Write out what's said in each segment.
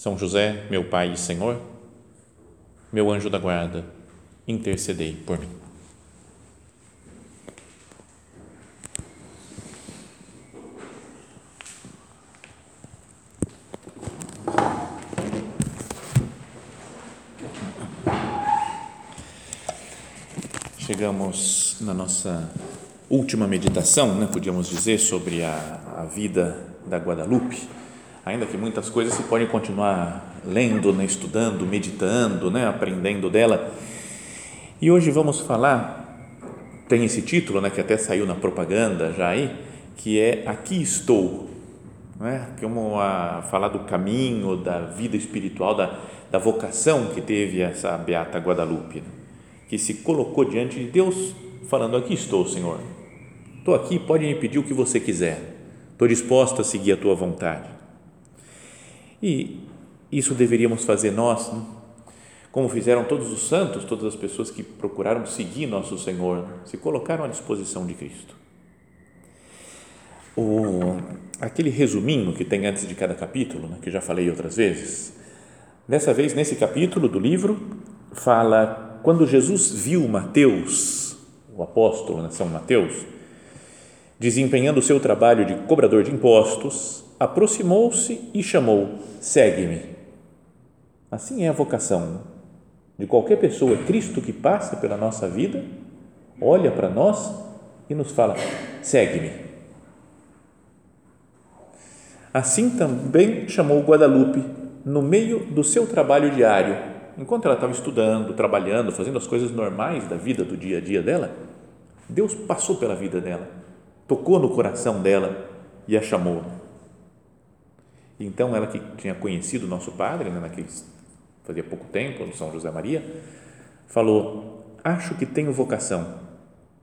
são José, meu Pai e Senhor, meu anjo da guarda, intercedei por mim. Chegamos na nossa última meditação, né, podíamos dizer, sobre a, a vida da Guadalupe ainda que muitas coisas se podem continuar lendo, né, estudando, meditando, né, aprendendo dela. E hoje vamos falar, tem esse título, né, que até saiu na propaganda já aí, que é Aqui Estou, né, como a falar do caminho, da vida espiritual, da, da vocação que teve essa Beata Guadalupe, né, que se colocou diante de Deus falando, aqui estou, Senhor, estou aqui, pode me pedir o que você quiser, estou disposta a seguir a tua vontade. E isso deveríamos fazer nós, né? como fizeram todos os santos, todas as pessoas que procuraram seguir nosso Senhor, se colocaram à disposição de Cristo. O, aquele resuminho que tem antes de cada capítulo, né, que já falei outras vezes, dessa vez, nesse capítulo do livro, fala quando Jesus viu Mateus, o apóstolo, né, São Mateus, desempenhando o seu trabalho de cobrador de impostos, aproximou-se e chamou: Segue-me. Assim é a vocação de qualquer pessoa, Cristo que passa pela nossa vida, olha para nós e nos fala: Segue-me. Assim também chamou Guadalupe no meio do seu trabalho diário, enquanto ela estava estudando, trabalhando, fazendo as coisas normais da vida, do dia a dia dela. Deus passou pela vida dela, tocou no coração dela e a chamou então, ela que tinha conhecido o nosso padre, né, naqueles, fazia pouco tempo, no São José Maria, falou: Acho que tenho vocação.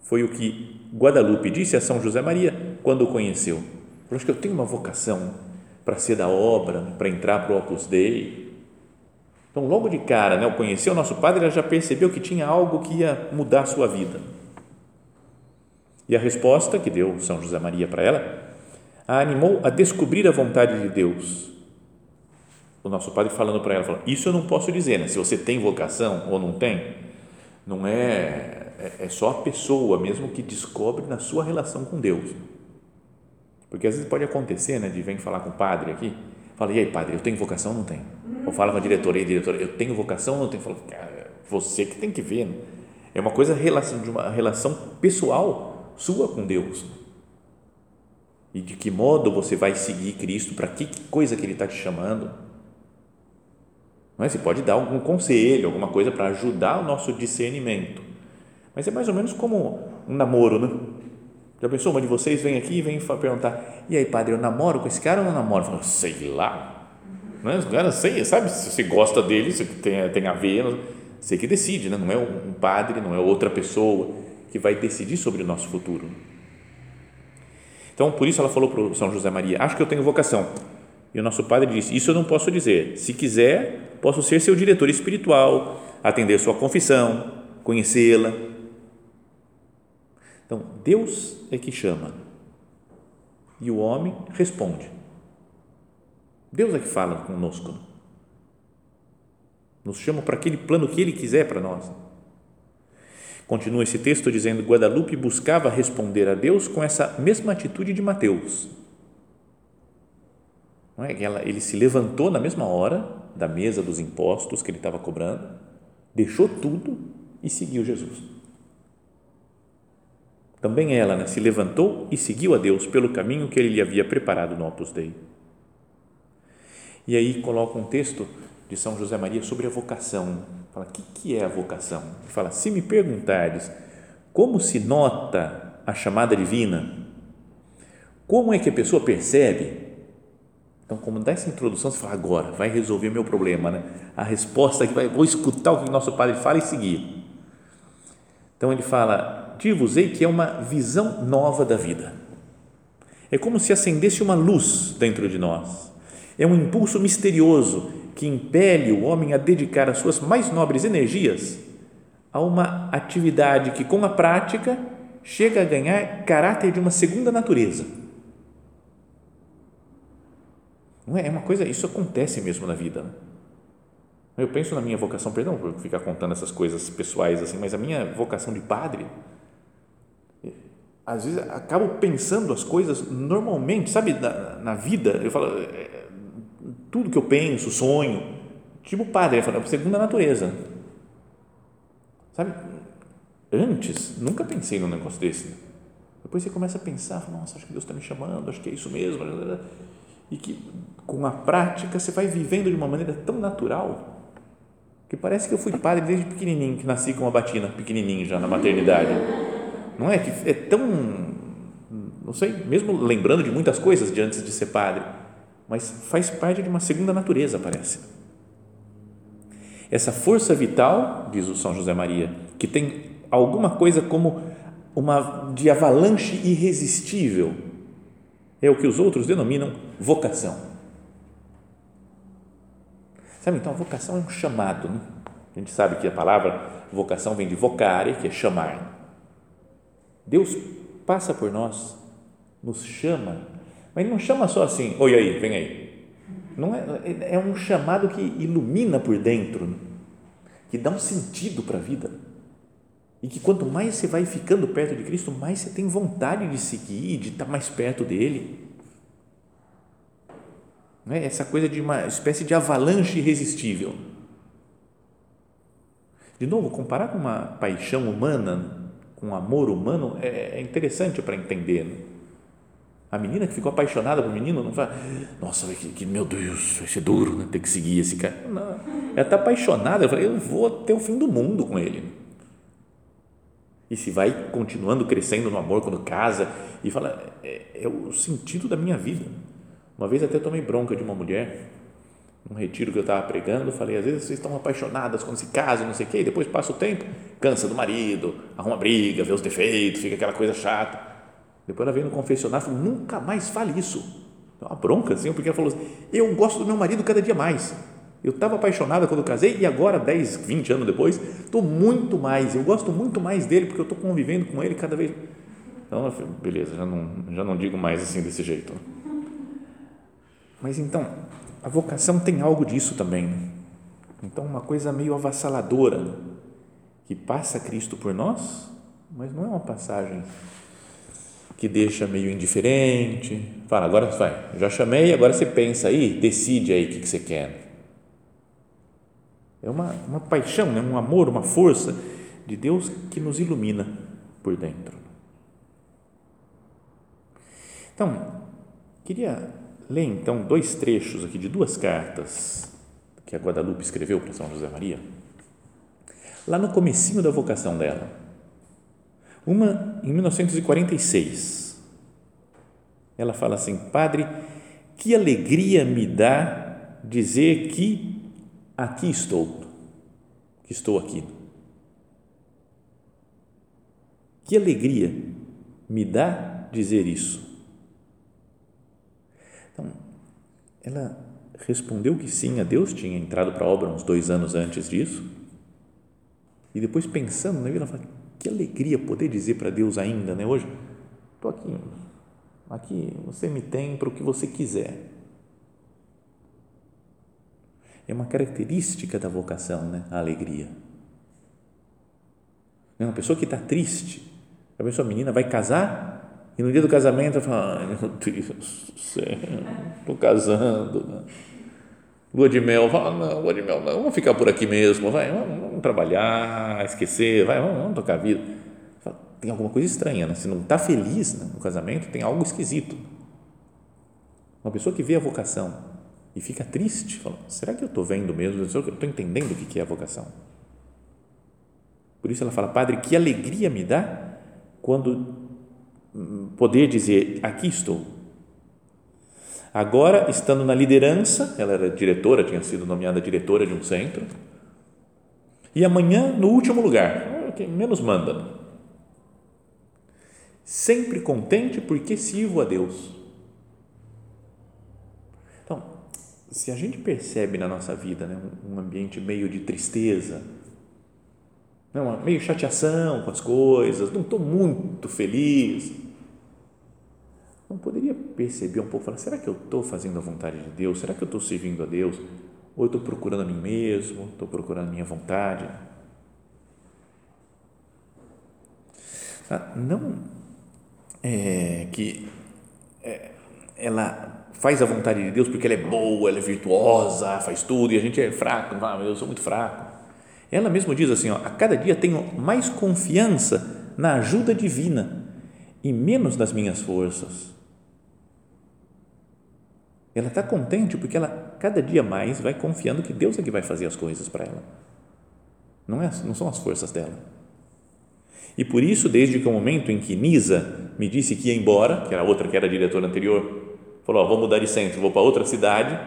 Foi o que Guadalupe disse a São José Maria quando o conheceu. Acho que eu tenho uma vocação para ser da obra, para entrar para o Opus Dei. Então, logo de cara, né, ao conhecer o nosso padre, ela já percebeu que tinha algo que ia mudar a sua vida. E a resposta que deu São José Maria para ela a animou a descobrir a vontade de Deus. O nosso padre falando para ela, falando, isso eu não posso dizer, né? se você tem vocação ou não tem, não é, é, é só a pessoa mesmo que descobre na sua relação com Deus. Porque às vezes pode acontecer, né, de vem falar com o padre aqui, fala, e aí padre, eu tenho vocação ou não tenho? Ou fala com a diretora, e diretora, eu tenho vocação ou não tenho? Fala, cara, você que tem que ver, né? é uma coisa de uma relação pessoal sua com Deus e de que modo você vai seguir Cristo, para que coisa que Ele está te chamando. Não é? Você pode dar algum conselho, alguma coisa para ajudar o nosso discernimento, mas é mais ou menos como um namoro, né? Já pensou, uma de vocês vem aqui e vem perguntar, e aí padre, eu namoro com esse cara ou não namoro? Falo, sei lá, não é? cara, sei, sabe, se você gosta dele, se tem, tem a ver, você que decide, né? não é um padre, não é outra pessoa que vai decidir sobre o nosso futuro. Então, por isso ela falou para o São José Maria: Acho que eu tenho vocação. E o nosso padre disse: Isso eu não posso dizer. Se quiser, posso ser seu diretor espiritual, atender sua confissão, conhecê-la. Então, Deus é que chama e o homem responde. Deus é que fala conosco. Nos chama para aquele plano que Ele quiser para nós. Continua esse texto dizendo: Guadalupe buscava responder a Deus com essa mesma atitude de Mateus. É? Ele se levantou na mesma hora da mesa dos impostos que ele estava cobrando, deixou tudo e seguiu Jesus. Também ela né, se levantou e seguiu a Deus pelo caminho que ele lhe havia preparado no Opus Dei. E aí coloca um texto de São José Maria sobre a vocação Fala, o que, que é a vocação? Ele fala, se me perguntares como se nota a chamada divina, como é que a pessoa percebe? Então, como dá essa introdução, você fala, agora, vai resolver meu problema, né? A resposta que vai, vou escutar o que nosso Padre fala e seguir. Então, ele fala, dir-vos-ei que é uma visão nova da vida. É como se acendesse uma luz dentro de nós. É um impulso misterioso que impele o homem a dedicar as suas mais nobres energias a uma atividade que, com a prática, chega a ganhar caráter de uma segunda natureza. Não é? é uma coisa, isso acontece mesmo na vida. Né? Eu penso na minha vocação, perdão por ficar contando essas coisas pessoais assim, mas a minha vocação de padre, às vezes acabo pensando as coisas normalmente, sabe, na, na vida, eu falo, é, tudo que eu penso, sonho, tipo padre, eu falo, segunda natureza. Sabe, antes, nunca pensei num negócio desse. Depois você começa a pensar, nossa, acho que Deus está me chamando, acho que é isso mesmo. E que com a prática você vai vivendo de uma maneira tão natural que parece que eu fui padre desde pequenininho, que nasci com uma batina pequenininho já na maternidade. Não é que é tão, não sei, mesmo lembrando de muitas coisas de antes de ser padre, mas faz parte de uma segunda natureza, parece. Essa força vital, diz o São José Maria, que tem alguma coisa como uma de avalanche irresistível, é o que os outros denominam vocação. Sabe, então vocação é um chamado. Né? A gente sabe que a palavra vocação vem de vocare, que é chamar. Deus passa por nós, nos chama, mas Ele não chama só assim, oi aí, vem aí. Não é, é um chamado que ilumina por dentro, né? que dá um sentido para a vida. E que quanto mais você vai ficando perto de Cristo, mais você tem vontade de seguir, de estar mais perto dele. Né? Essa coisa de uma espécie de avalanche irresistível. De novo, comparar com uma paixão humana, com um amor humano, é, é interessante para entender. A menina que ficou apaixonada pelo menino não fala, nossa, que, que, meu Deus, vai ser duro né, ter que seguir esse cara. Não, ela está apaixonada. Eu falei, eu vou até o fim do mundo com ele. E se vai continuando crescendo no amor quando casa e fala, é, é o sentido da minha vida. Uma vez até tomei bronca de uma mulher, num retiro que eu estava pregando, falei, às vezes vocês estão apaixonadas quando se casam, não sei o quê, e depois passa o tempo, cansa do marido, arruma briga, vê os defeitos, fica aquela coisa chata. Depois ela veio no confessionário e falou, nunca mais fale isso. Uma bronca, assim, porque ela falou assim, eu gosto do meu marido cada dia mais. Eu estava apaixonada quando casei e agora, 10, 20 anos depois, estou muito mais, eu gosto muito mais dele porque eu estou convivendo com ele cada vez. Então, beleza, já não, já não digo mais assim desse jeito. Mas então, a vocação tem algo disso também. Né? Então, uma coisa meio avassaladora, que passa Cristo por nós, mas não é uma passagem que deixa meio indiferente. Fala, agora vai, já chamei, agora você pensa aí, decide aí o que, que você quer. É uma, uma paixão, né? um amor, uma força de Deus que nos ilumina por dentro. Então, queria ler então dois trechos aqui de duas cartas que a Guadalupe escreveu para São José Maria, lá no comecinho da vocação dela. Uma em 1946. Ela fala assim: Padre, que alegria me dá dizer que aqui estou, que estou aqui. Que alegria me dá dizer isso. Então, ela respondeu que sim, a Deus tinha entrado para a obra uns dois anos antes disso. E depois, pensando na vida, ela fala: que alegria poder dizer para Deus ainda, né? Hoje, estou aqui, aqui você me tem para o que você quiser. É uma característica da vocação, né? A alegria. É uma pessoa que está triste, a pessoa menina vai casar e no dia do casamento eu falo, ai meu Deus do céu, estou casando. Né? Lua de mel, fala, não, lua de mel não, vamos ficar por aqui mesmo, vai, vamos, vamos trabalhar, esquecer, vai, vamos, vamos tocar a vida. Tem alguma coisa estranha, né? Se não está feliz né, no casamento, tem algo esquisito. Uma pessoa que vê a vocação e fica triste, fala, será que eu estou vendo mesmo? Eu estou entendendo o que é a vocação? Por isso ela fala, Padre, que alegria me dá quando poder dizer: Aqui estou. Agora, estando na liderança, ela era diretora, tinha sido nomeada diretora de um centro. E amanhã, no último lugar, quem menos manda. Sempre contente porque sirvo a Deus. Então, se a gente percebe na nossa vida né, um ambiente meio de tristeza, não, meio chateação com as coisas, não estou muito feliz, não poderia perceber um pouco, falar, será que eu estou fazendo a vontade de Deus? Será que eu estou servindo a Deus? Ou eu estou procurando a mim mesmo? Estou procurando a minha vontade? Ah, não é que é, ela faz a vontade de Deus porque ela é boa, ela é virtuosa, faz tudo e a gente é fraco, ah, eu sou muito fraco. Ela mesmo diz assim, ó, a cada dia tenho mais confiança na ajuda divina e menos nas minhas forças. Ela está contente porque ela cada dia mais vai confiando que Deus é que vai fazer as coisas para ela. Não, é, não são as forças dela. E por isso, desde que o momento em que Nisa me disse que ia embora, que era outra que era a diretora anterior, falou: ó, vou mudar de centro, vou para outra cidade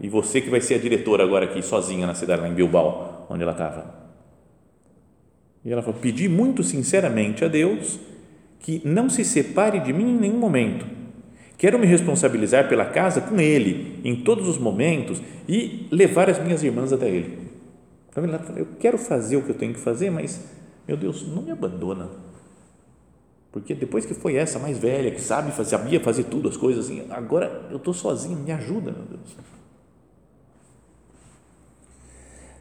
e você que vai ser a diretora agora aqui, sozinha na cidade, lá em Bilbao, onde ela estava. E ela falou: pedi muito sinceramente a Deus que não se separe de mim em nenhum momento Quero me responsabilizar pela casa com ele em todos os momentos e levar as minhas irmãs até ele. Então, eu quero fazer o que eu tenho que fazer, mas, meu Deus, não me abandona. Porque depois que foi essa mais velha, que sabe fazer, sabia fazer tudo, as coisas assim, agora eu estou sozinho, me ajuda, meu Deus.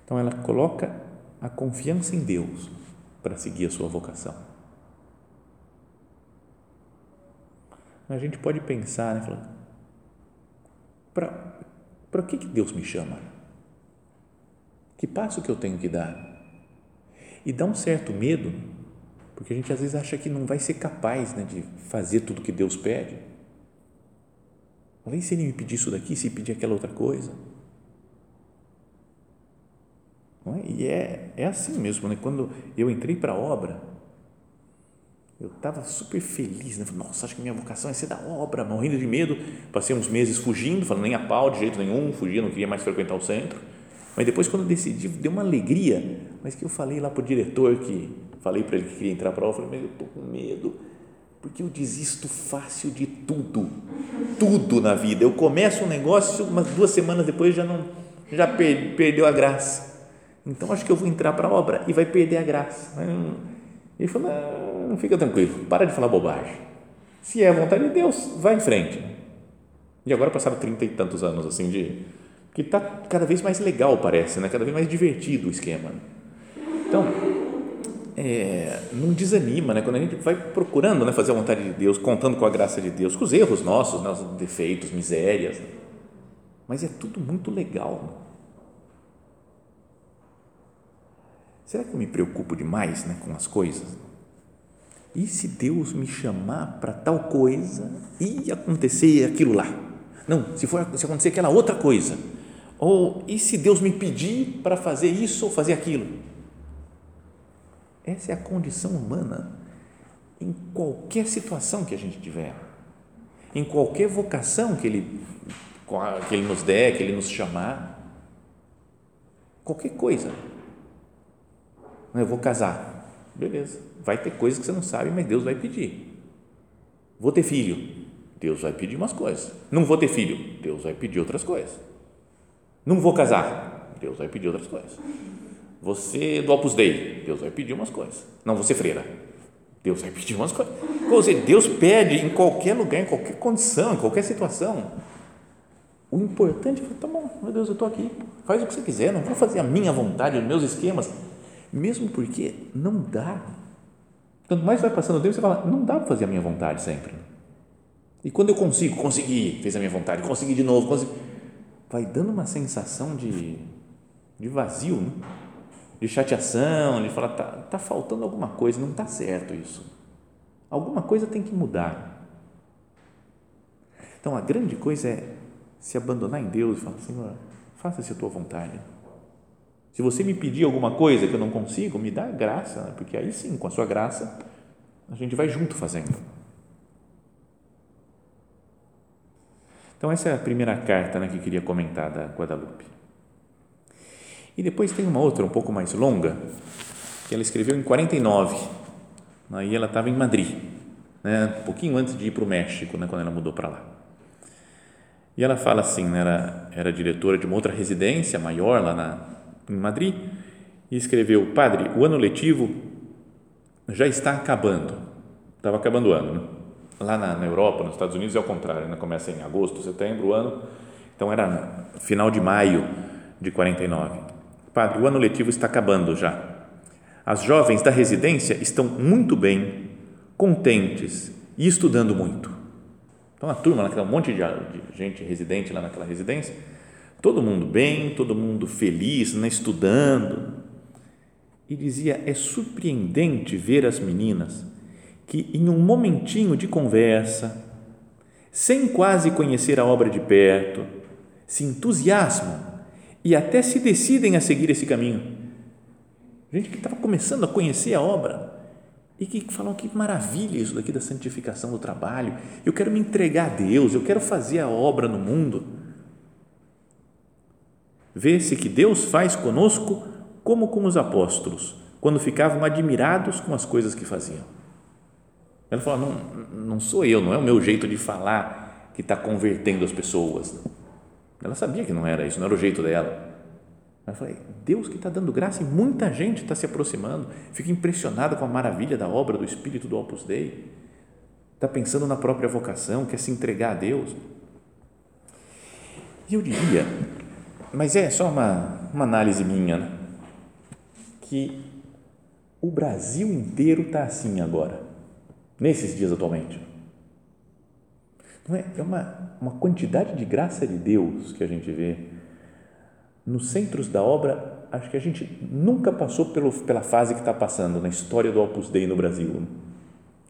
Então ela coloca a confiança em Deus para seguir a sua vocação. A gente pode pensar, né, para que, que Deus me chama? Que passo que eu tenho que dar? E dá um certo medo, porque a gente às vezes acha que não vai ser capaz né, de fazer tudo que Deus pede. Talvez se ele me pedir isso daqui, se pedir aquela outra coisa. É? E é, é assim mesmo, né? quando eu entrei para a obra, eu estava super feliz, né? Nossa, acho que minha vocação é ser da obra, morrendo de medo. Passei uns meses fugindo, falando nem a pau de jeito nenhum, fugia, não queria mais frequentar o centro. Mas depois, quando decidi, deu uma alegria. Mas que eu falei lá para o diretor, que falei para ele que queria entrar para a obra, eu falei, mas eu estou com medo, porque eu desisto fácil de tudo, tudo na vida. Eu começo um negócio, umas duas semanas depois já não, já per, perdeu a graça. Então acho que eu vou entrar para a obra e vai perder a graça. Ele falou, não fica tranquilo, para de falar bobagem. Se é a vontade de Deus, vai em frente. E agora passaram trinta e tantos anos assim de que está cada vez mais legal parece, né? Cada vez mais divertido o esquema. Então é, não desanima, né? Quando a gente vai procurando, né, fazer a vontade de Deus, contando com a graça de Deus, com os erros nossos, nossos defeitos, misérias, mas é tudo muito legal. Será que eu me preocupo demais, né, com as coisas? E se Deus me chamar para tal coisa e acontecer aquilo lá? Não, se for se acontecer aquela outra coisa. Ou e se Deus me pedir para fazer isso ou fazer aquilo? Essa é a condição humana em qualquer situação que a gente tiver. Em qualquer vocação que ele que ele nos der, que ele nos chamar. Qualquer coisa. Eu vou casar Beleza. Vai ter coisas que você não sabe, mas Deus vai pedir. Vou ter filho. Deus vai pedir umas coisas. Não vou ter filho. Deus vai pedir outras coisas. Não vou casar. Deus vai pedir outras coisas. Você do Opus Dei. Deus vai pedir umas coisas. Não, você freira. Deus vai pedir umas coisas. Ou seja, Deus pede em qualquer lugar, em qualquer condição, em qualquer situação. O importante é, tá bom, meu Deus, eu estou aqui. Faz o que você quiser, não vou fazer a minha vontade, os meus esquemas mesmo porque não dá. Quanto mais vai passando o tempo, você fala, não dá para fazer a minha vontade sempre. E quando eu consigo, consegui, fez a minha vontade, consegui de novo, consegui, vai dando uma sensação de, de vazio, né? de chateação, de falar, tá, tá faltando alguma coisa, não está certo isso. Alguma coisa tem que mudar. Então, a grande coisa é se abandonar em Deus e falar, Senhor, faça-se a tua vontade se você me pedir alguma coisa que eu não consigo, me dá graça, né? porque aí sim, com a sua graça, a gente vai junto fazendo. Então, essa é a primeira carta né, que queria comentar da Guadalupe. E depois tem uma outra, um pouco mais longa, que ela escreveu em 49. Aí ela estava em Madrid, né, um pouquinho antes de ir para o México, né, quando ela mudou para lá. E ela fala assim, né, era, era diretora de uma outra residência maior lá na, em Madrid, e escreveu: Padre, o ano letivo já está acabando. Estava acabando o ano. Né? Lá na, na, Europa, nos Estados Unidos, é o contrário, né? começa em agosto, setembro, o ano. Então era final de maio de 49. Padre, o ano letivo está acabando já. As jovens da residência estão muito bem, contentes e estudando muito. Então a turma, um monte de, de gente residente lá naquela residência, todo mundo bem, todo mundo feliz, né, estudando, e dizia: é surpreendente ver as meninas que, em um momentinho de conversa, sem quase conhecer a obra de perto, se entusiasmam e até se decidem a seguir esse caminho. Gente que estava começando a conhecer a obra e que falam que maravilha isso daqui da santificação do trabalho. Eu quero me entregar a Deus, eu quero fazer a obra no mundo. Vê-se que Deus faz conosco como com os apóstolos, quando ficavam admirados com as coisas que faziam. Ela falou: não, não sou eu, não é o meu jeito de falar que está convertendo as pessoas. Ela sabia que não era isso, não era o jeito dela. Ela falou: Deus que está dando graça e muita gente está se aproximando, fica impressionada com a maravilha da obra do Espírito do Opus Dei, está pensando na própria vocação, quer se entregar a Deus. E eu diria, mas é só uma, uma análise minha, né? que o Brasil inteiro está assim agora, nesses dias atualmente. Não é, é uma, uma quantidade de graça de Deus que a gente vê nos centros da obra. Acho que a gente nunca passou pelo, pela fase que está passando na história do Opus Dei no Brasil.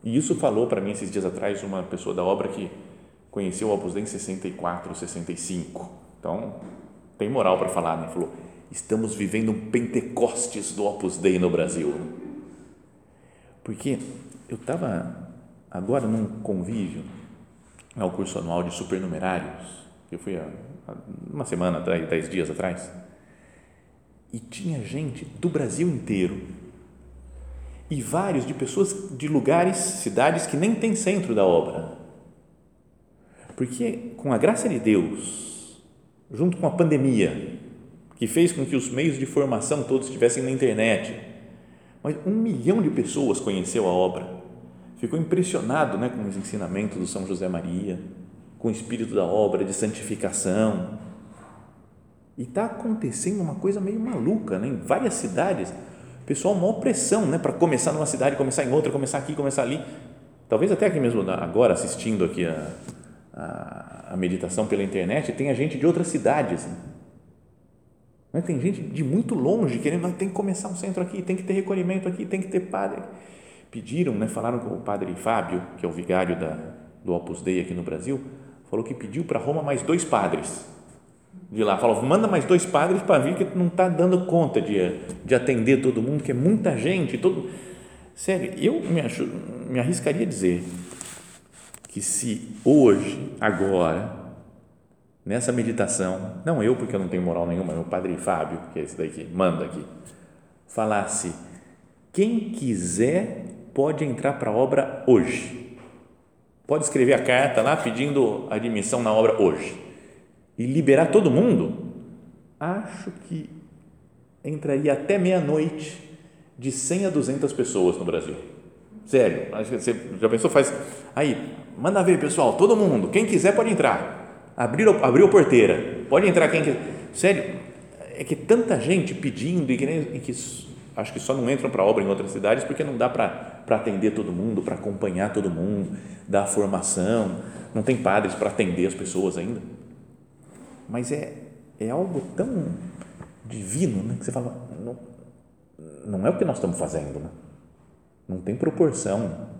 E isso falou para mim esses dias atrás uma pessoa da obra que conheceu o Opus Dei em 64, 65. Então, tem moral para falar, né? Falou, estamos vivendo um Pentecostes do Opus Dei no Brasil. Porque eu estava agora num convívio ao curso anual de supernumerários, eu fui há uma semana, dez dias atrás, e tinha gente do Brasil inteiro e vários de pessoas de lugares, cidades que nem tem centro da obra. Porque com a graça de Deus, junto com a pandemia, que fez com que os meios de formação todos estivessem na internet. Mas um milhão de pessoas conheceu a obra, ficou impressionado né, com os ensinamentos do São José Maria, com o espírito da obra, de santificação. E está acontecendo uma coisa meio maluca, né? em várias cidades, pessoal, uma opressão né? para começar numa cidade, começar em outra, começar aqui, começar ali. Talvez até aqui mesmo, agora assistindo aqui a, a, meditação pela internet, tem a gente de outras cidades. Né? Né? Tem gente de muito longe querendo, tem que começar um centro aqui, tem que ter recolhimento aqui, tem que ter padre. Pediram, né, falaram com o padre Fábio, que é o vigário da, do Opus Dei aqui no Brasil, falou que pediu para Roma mais dois padres de lá. Falou, manda mais dois padres para vir, que não está dando conta de, de atender todo mundo, que é muita gente. Todo... Sério, eu me, me arriscaria a dizer que se hoje, agora, nessa meditação, não eu, porque eu não tenho moral nenhuma, meu padre Fábio, que é esse daí que manda aqui, falasse: quem quiser pode entrar para a obra hoje. Pode escrever a carta lá pedindo admissão na obra hoje e liberar todo mundo. Acho que entraria até meia-noite de 100 a 200 pessoas no Brasil. Sério, você já pensou? Faz. Aí, manda ver, pessoal, todo mundo, quem quiser pode entrar abriu, abriu a porteira, pode entrar quem quiser. Sério, é que tanta gente pedindo e que, nem, e que acho que só não entram para obra em outras cidades porque não dá para atender todo mundo, para acompanhar todo mundo, dar formação, não tem padres para atender as pessoas ainda. Mas é, é algo tão divino né, que você fala, não, não é o que nós estamos fazendo, né? Não tem proporção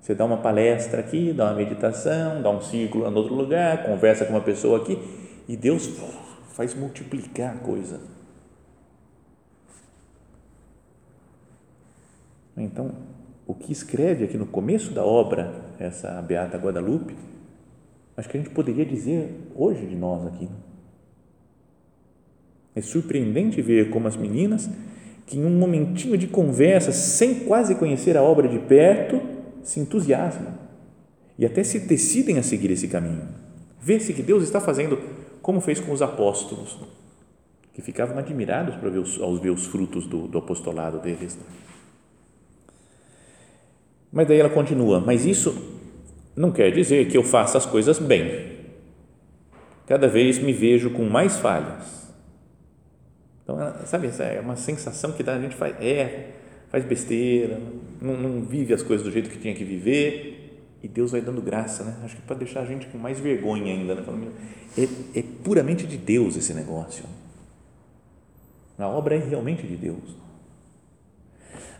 você dá uma palestra aqui, dá uma meditação, dá um círculo em outro lugar, conversa com uma pessoa aqui e Deus faz multiplicar a coisa. Então, o que escreve aqui no começo da obra, essa Beata Guadalupe, Acho que a gente poderia dizer hoje de nós aqui. É surpreendente ver como as meninas, que em um momentinho de conversa, sem quase conhecer a obra de perto, se entusiasmam e até se decidem a seguir esse caminho. Vê-se que Deus está fazendo como fez com os apóstolos, que ficavam admirados para ver os, ver os frutos do, do apostolado deles. Mas daí ela continua, mas isso não quer dizer que eu faça as coisas bem. Cada vez me vejo com mais falhas. Então, sabe, é uma sensação que a gente faz, é, faz besteira, não, não vive as coisas do jeito que tinha que viver e Deus vai dando graça, né? Acho que para deixar a gente com mais vergonha ainda, né? É, é puramente de Deus esse negócio. A obra é realmente de Deus.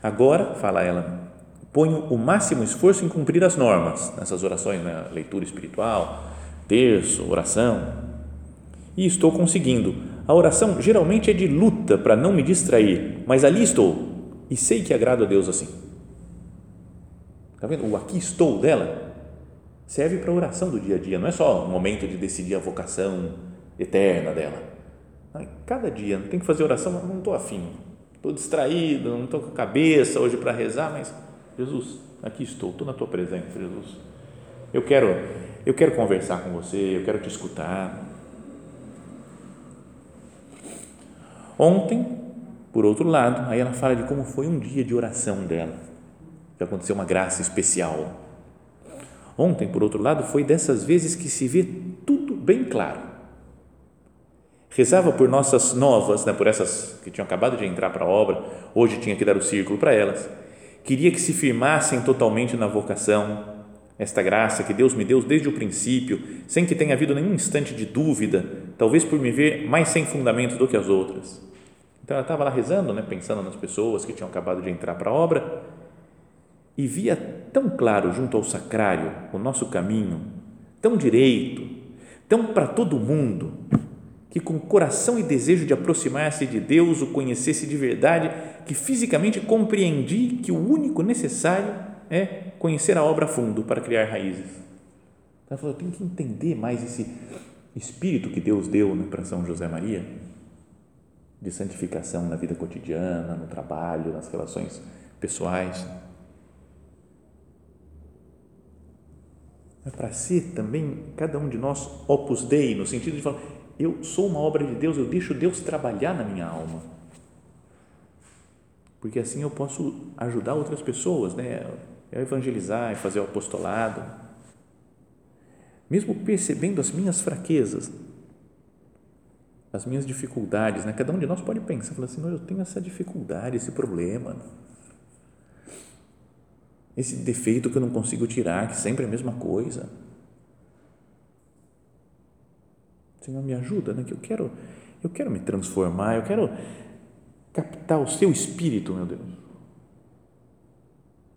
Agora, fala ela, ponho o máximo esforço em cumprir as normas nessas orações, né? leitura espiritual, terço, oração, e estou conseguindo. A oração geralmente é de luta para não me distrair, mas ali estou e sei que agrado a Deus assim. Está vendo? O aqui estou dela serve para a oração do dia a dia, não é só o momento de decidir a vocação eterna dela. Cada dia, não tem que fazer oração, não estou afim, estou distraído, não estou com a cabeça hoje para rezar, mas Jesus, aqui estou, estou na tua presença, Jesus. Eu quero, eu quero conversar com você, eu quero te escutar. Ontem, por outro lado, aí ela fala de como foi um dia de oração dela, que aconteceu uma graça especial. Ontem, por outro lado, foi dessas vezes que se vê tudo bem claro. Rezava por nossas novas, né, por essas que tinham acabado de entrar para a obra, hoje tinha que dar o círculo para elas queria que se firmassem totalmente na vocação, esta graça que Deus me deu desde o princípio, sem que tenha havido nenhum instante de dúvida, talvez por me ver mais sem fundamento do que as outras. Então ela estava lá rezando, né, pensando nas pessoas que tinham acabado de entrar para a obra e via tão claro junto ao sacrário o nosso caminho, tão direito, tão para todo mundo, que com coração e desejo de aproximar-se de Deus o conhecesse de verdade, que fisicamente compreendi que o único necessário é conhecer a obra a fundo para criar raízes. Então, falou, eu tenho que entender mais esse espírito que Deus deu né, para São José Maria, de santificação na vida cotidiana, no trabalho, nas relações pessoais. É para ser também, cada um de nós, opus dei, no sentido de falar, eu sou uma obra de Deus, eu deixo Deus trabalhar na minha alma. Porque assim eu posso ajudar outras pessoas, né? a evangelizar, e fazer o apostolado. Mesmo percebendo as minhas fraquezas, as minhas dificuldades, né? Cada um de nós pode pensar, falar assim, eu tenho essa dificuldade, esse problema, esse defeito que eu não consigo tirar, que sempre é a mesma coisa Senhor, me ajuda, né? Que eu quero, eu quero me transformar, eu quero captar o seu espírito, meu Deus,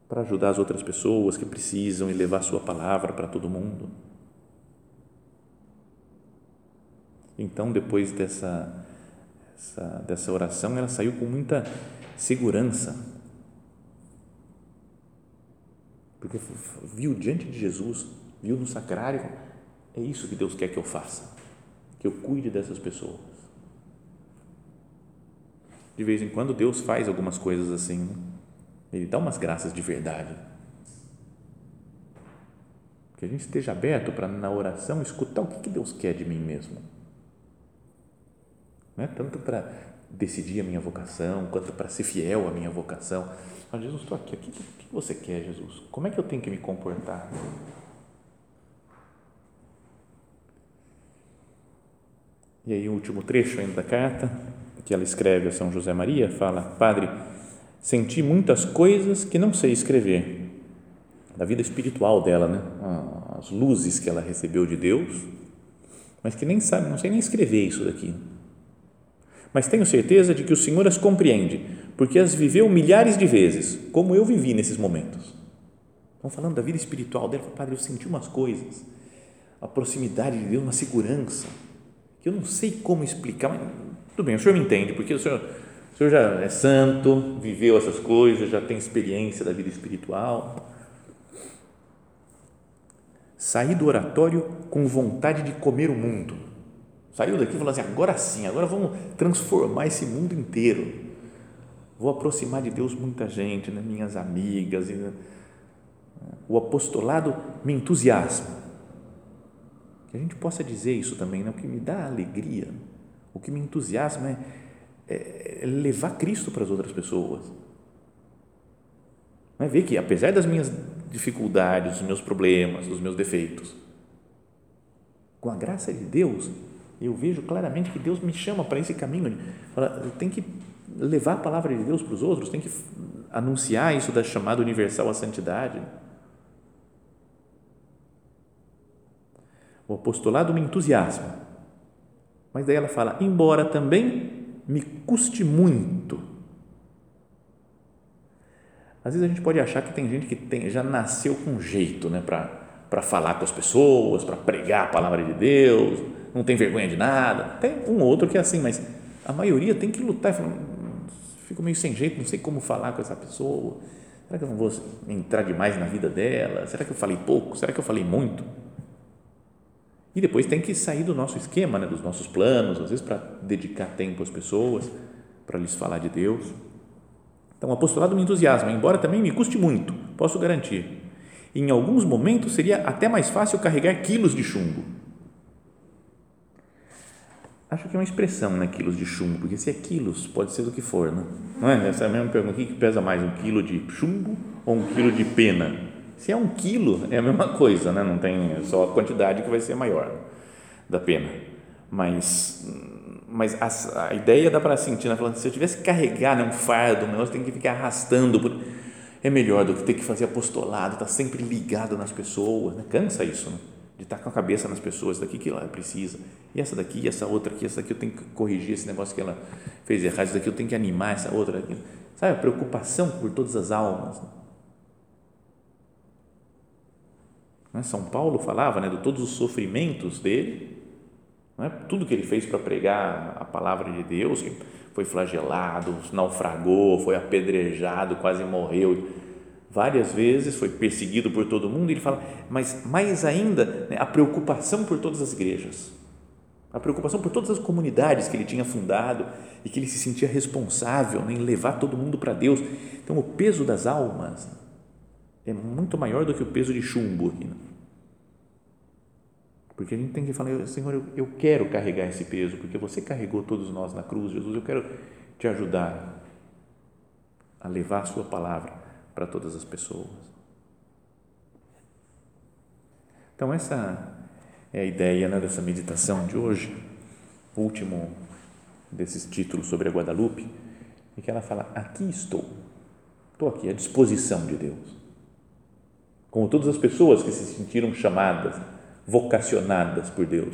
para ajudar as outras pessoas que precisam e levar a sua palavra para todo mundo. Então, depois dessa, essa, dessa oração, ela saiu com muita segurança, porque viu diante de Jesus, viu no sacrário, é isso que Deus quer que eu faça que eu cuide dessas pessoas. De vez em quando Deus faz algumas coisas assim, né? Ele dá umas graças de verdade. Que a gente esteja aberto para, na oração, escutar o que Deus quer de mim mesmo. Não é tanto para decidir a minha vocação, quanto para ser fiel à minha vocação. Mas Jesus, estou aqui, o que você quer, Jesus? Como é que eu tenho que me comportar? E aí o último trecho ainda da carta, que ela escreve a São José Maria, fala: Padre, senti muitas coisas que não sei escrever. Da vida espiritual dela, né? As luzes que ela recebeu de Deus, mas que nem sabe, não sei nem escrever isso daqui. Mas tenho certeza de que o Senhor as compreende, porque as viveu milhares de vezes, como eu vivi nesses momentos. Estão falando da vida espiritual dela, Padre, eu senti umas coisas, a proximidade de Deus, uma segurança que eu não sei como explicar, mas tudo bem, o senhor me entende, porque o senhor, o senhor já é santo, viveu essas coisas, já tem experiência da vida espiritual. saí do oratório com vontade de comer o mundo. Saiu daqui falou assim: agora sim, agora vamos transformar esse mundo inteiro. Vou aproximar de Deus muita gente, né? minhas amigas. E, o apostolado me entusiasma. Que a gente possa dizer isso também, né? o que me dá alegria, o que me entusiasma é, é, é levar Cristo para as outras pessoas. Não é ver que, apesar das minhas dificuldades, dos meus problemas, dos meus defeitos, com a graça de Deus, eu vejo claramente que Deus me chama para esse caminho. Tenho que levar a palavra de Deus para os outros, tem que anunciar isso da chamada universal à santidade. O apostolado me entusiasma. Mas daí ela fala, embora também me custe muito. Às vezes a gente pode achar que tem gente que tem, já nasceu com jeito né, para falar com as pessoas, para pregar a palavra de Deus, não tem vergonha de nada. Tem um outro que é assim, mas a maioria tem que lutar falar, hum, fico meio sem jeito, não sei como falar com essa pessoa. Será que eu não vou entrar demais na vida dela? Será que eu falei pouco? Será que eu falei muito? E depois tem que sair do nosso esquema, né, dos nossos planos, às vezes para dedicar tempo às pessoas, para lhes falar de Deus. Então, o apostolado me entusiasma, embora também me custe muito, posso garantir. Em alguns momentos seria até mais fácil carregar quilos de chumbo. Acho que é uma expressão, né, quilos de chumbo, porque se é quilos, pode ser do que for, né? Não é? Essa é a mesma pergunta, o que pesa mais, um quilo de chumbo ou um quilo de pena? Se é um quilo, é a mesma coisa, né? não tem é só a quantidade que vai ser maior da pena. Mas, mas a, a ideia dá para sentir, né? Falando, se eu tivesse que carregar né, um fardo, negócio tem que ficar arrastando, por, é melhor do que ter que fazer apostolado, estar tá sempre ligado nas pessoas, né? cansa isso, né? de estar tá com a cabeça nas pessoas, daqui que ela precisa, e essa daqui, e essa outra aqui, essa daqui eu tenho que corrigir esse negócio que ela fez errado, isso daqui eu tenho que animar essa outra aqui. Sabe, a preocupação por todas as almas. Né? São Paulo falava né, de todos os sofrimentos dele, né? tudo que ele fez para pregar a palavra de Deus, que foi flagelado, naufragou, foi apedrejado, quase morreu várias vezes, foi perseguido por todo mundo. E ele fala, mas mais ainda, né, a preocupação por todas as igrejas, a preocupação por todas as comunidades que ele tinha fundado e que ele se sentia responsável né, em levar todo mundo para Deus. Então, o peso das almas é muito maior do que o peso de chumbo aqui. Né? Porque a gente tem que falar, Senhor, eu, eu quero carregar esse peso, porque você carregou todos nós na cruz, Jesus, eu quero te ajudar a levar a sua palavra para todas as pessoas. Então, essa é a ideia né, dessa meditação de hoje, último desses títulos sobre a Guadalupe, e que ela fala: Aqui estou, estou aqui à disposição de Deus como todas as pessoas que se sentiram chamadas, vocacionadas por Deus.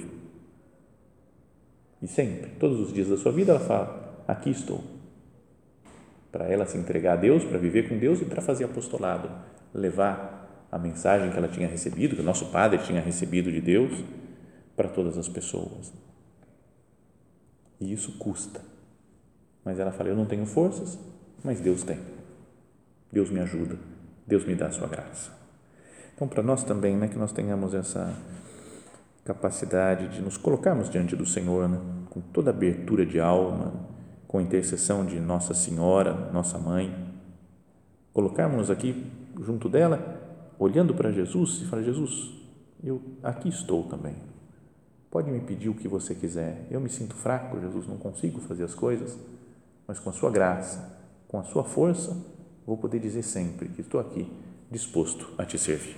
E sempre, todos os dias da sua vida, ela fala: Aqui estou. Para ela se entregar a Deus, para viver com Deus e para fazer apostolado, levar a mensagem que ela tinha recebido, que o nosso Padre tinha recebido de Deus, para todas as pessoas. E isso custa. Mas ela fala: Eu não tenho forças, mas Deus tem. Deus me ajuda. Deus me dá a sua graça. Então, para nós também, né, que nós tenhamos essa capacidade de nos colocarmos diante do Senhor, né, com toda abertura de alma, com intercessão de Nossa Senhora, nossa mãe, colocarmos aqui junto dela, olhando para Jesus e falar: Jesus, eu aqui estou também. Pode me pedir o que você quiser. Eu me sinto fraco, Jesus, não consigo fazer as coisas, mas com a sua graça, com a sua força, vou poder dizer sempre que estou aqui disposto a te servir.